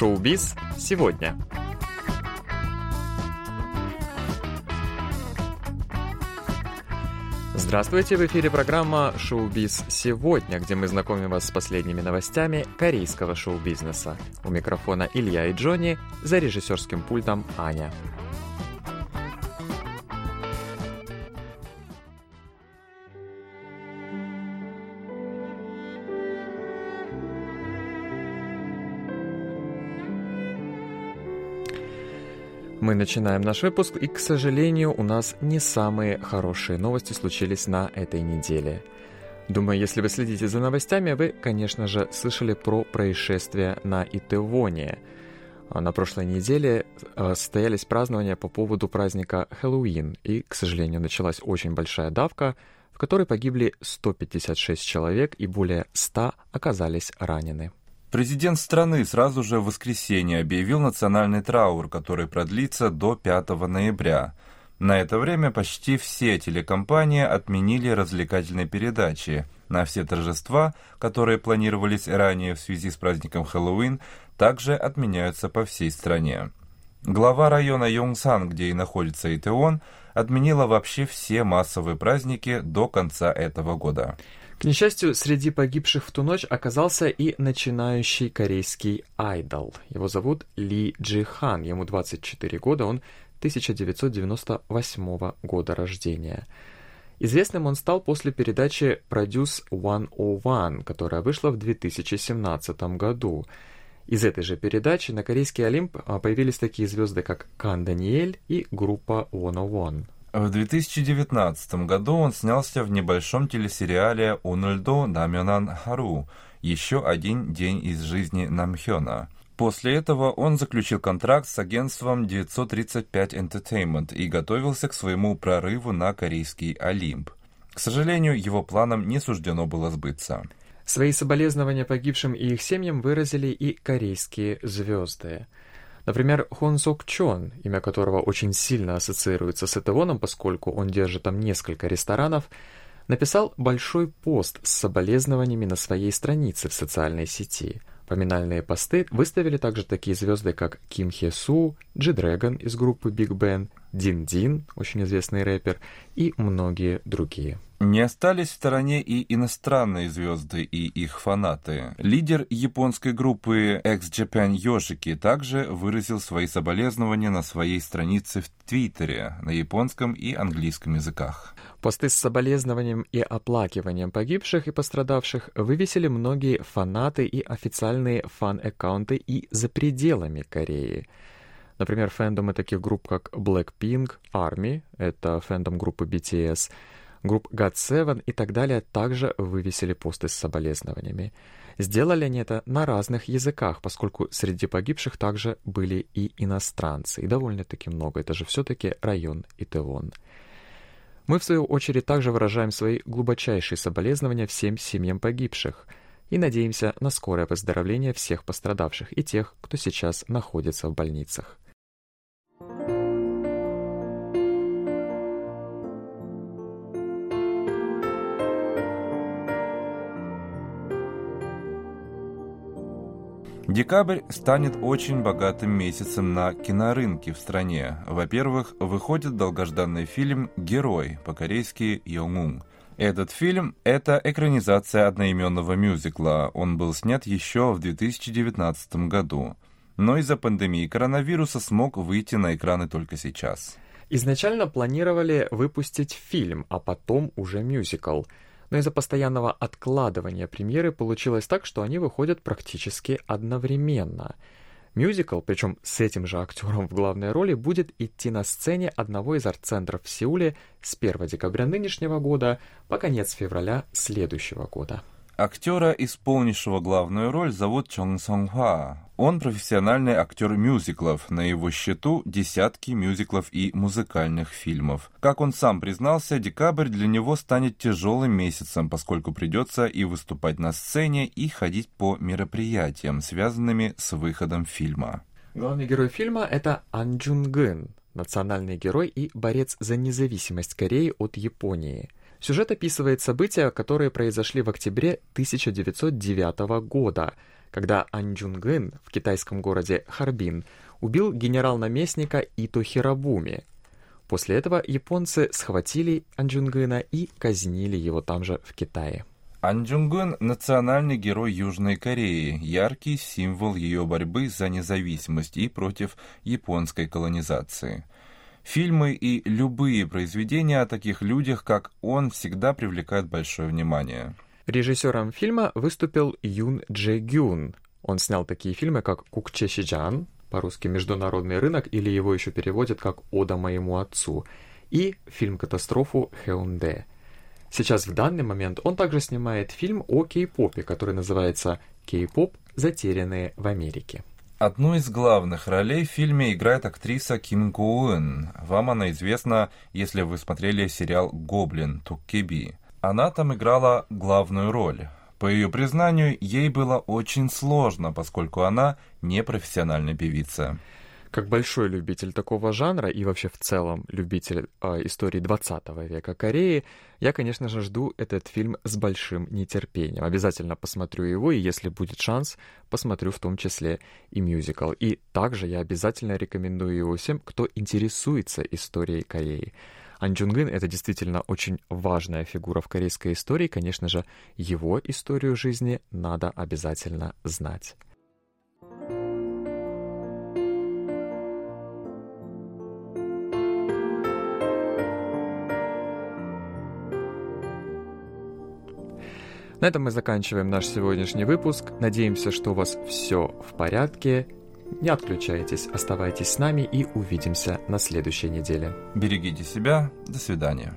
Шоу-биз сегодня. Здравствуйте, в эфире программа «Шоу-биз сегодня», где мы знакомим вас с последними новостями корейского шоу-бизнеса. У микрофона Илья и Джонни, за режиссерским пультом Аня. Мы начинаем наш выпуск, и, к сожалению, у нас не самые хорошие новости случились на этой неделе. Думаю, если вы следите за новостями, вы, конечно же, слышали про происшествие на Итевоне. А на прошлой неделе э, состоялись празднования по поводу праздника Хэллоуин, и, к сожалению, началась очень большая давка, в которой погибли 156 человек и более 100 оказались ранены. Президент страны сразу же в воскресенье объявил национальный траур, который продлится до 5 ноября. На это время почти все телекомпании отменили развлекательные передачи. На все торжества, которые планировались ранее в связи с праздником Хэллоуин, также отменяются по всей стране. Глава района Йонгсан, где и находится Итеон, отменила вообще все массовые праздники до конца этого года. К несчастью, среди погибших в ту ночь оказался и начинающий корейский айдол. Его зовут Ли Джи Хан, ему 24 года, он 1998 года рождения. Известным он стал после передачи Produce 101, которая вышла в 2017 году. Из этой же передачи на корейский Олимп а, появились такие звезды, как Кан Даниэль и группа 101. В 2019 году он снялся в небольшом телесериале «Унульдо Намёнан Хару» «Еще один день из жизни Намхёна». После этого он заключил контракт с агентством 935 Entertainment и готовился к своему прорыву на корейский Олимп. К сожалению, его планам не суждено было сбыться. Свои соболезнования погибшим и их семьям выразили и корейские звезды. Например, Хон Сок Чон, имя которого очень сильно ассоциируется с Этевоном, поскольку он держит там несколько ресторанов, написал большой пост с соболезнованиями на своей странице в социальной сети. Поминальные посты выставили также такие звезды, как Ким Хе Су, Джи Дрэгон из группы Big Bang, Дин Дин, очень известный рэпер, и многие другие. Не остались в стороне и иностранные звезды и их фанаты. Лидер японской группы X-Japan Yoshiki также выразил свои соболезнования на своей странице в Твиттере на японском и английском языках. Посты с соболезнованием и оплакиванием погибших и пострадавших вывесили многие фанаты и официальные фан-аккаунты и за пределами Кореи. Например, фэндомы таких групп, как Blackpink, ARMY, это фэндом группы BTS, групп GOT7 и так далее также вывесили посты с соболезнованиями. Сделали они это на разных языках, поскольку среди погибших также были и иностранцы, и довольно-таки много, это же все-таки район Итевон. Мы, в свою очередь, также выражаем свои глубочайшие соболезнования всем семьям погибших и надеемся на скорое выздоровление всех пострадавших и тех, кто сейчас находится в больницах. Декабрь станет очень богатым месяцем на кинорынке в стране. Во-первых, выходит долгожданный фильм «Герой», по-корейски «Йонгун». Этот фильм – это экранизация одноименного мюзикла. Он был снят еще в 2019 году. Но из-за пандемии коронавируса смог выйти на экраны только сейчас. Изначально планировали выпустить фильм, а потом уже мюзикл – но из-за постоянного откладывания премьеры получилось так, что они выходят практически одновременно. Мюзикл, причем с этим же актером в главной роли, будет идти на сцене одного из арт-центров в Сеуле с 1 декабря нынешнего года по конец февраля следующего года. Актера, исполнившего главную роль, зовут Чон Сон Хва. Он профессиональный актер мюзиклов. На его счету десятки мюзиклов и музыкальных фильмов. Как он сам признался, декабрь для него станет тяжелым месяцем, поскольку придется и выступать на сцене, и ходить по мероприятиям, связанными с выходом фильма. Главный герой фильма — это Ан Джун Гын, национальный герой и борец за независимость Кореи от Японии — Сюжет описывает события, которые произошли в октябре 1909 года, когда Ан Джунгын в китайском городе Харбин убил генерал-наместника Ито Хиробуми. После этого японцы схватили Ан Джунгына и казнили его там же, в Китае. Ан Джунгын – национальный герой Южной Кореи, яркий символ ее борьбы за независимость и против японской колонизации. Фильмы и любые произведения о таких людях, как он, всегда привлекают большое внимание. Режиссером фильма выступил Юн Дже Гюн. Он снял такие фильмы, как «Кукче Шиджан», по-русски «Международный рынок» или его еще переводят как «Ода моему отцу», и фильм-катастрофу «Хеунде». Сейчас в данный момент он также снимает фильм о кей-попе, который называется «Кей-поп. Затерянные в Америке». Одну из главных ролей в фильме играет актриса Ким Гоуэн. Вам она известна, если вы смотрели сериал «Гоблин» Туккеби. Она там играла главную роль. По ее признанию, ей было очень сложно, поскольку она не профессиональная певица. Как большой любитель такого жанра и вообще в целом любитель э, истории 20 века Кореи, я, конечно же, жду этот фильм с большим нетерпением. Обязательно посмотрю его, и если будет шанс, посмотрю в том числе и мюзикл. И также я обязательно рекомендую его всем, кто интересуется историей Кореи. Ан Джунгын — это действительно очень важная фигура в корейской истории. Конечно же, его историю жизни надо обязательно знать. На этом мы заканчиваем наш сегодняшний выпуск. Надеемся, что у вас все в порядке. Не отключайтесь, оставайтесь с нами и увидимся на следующей неделе. Берегите себя. До свидания.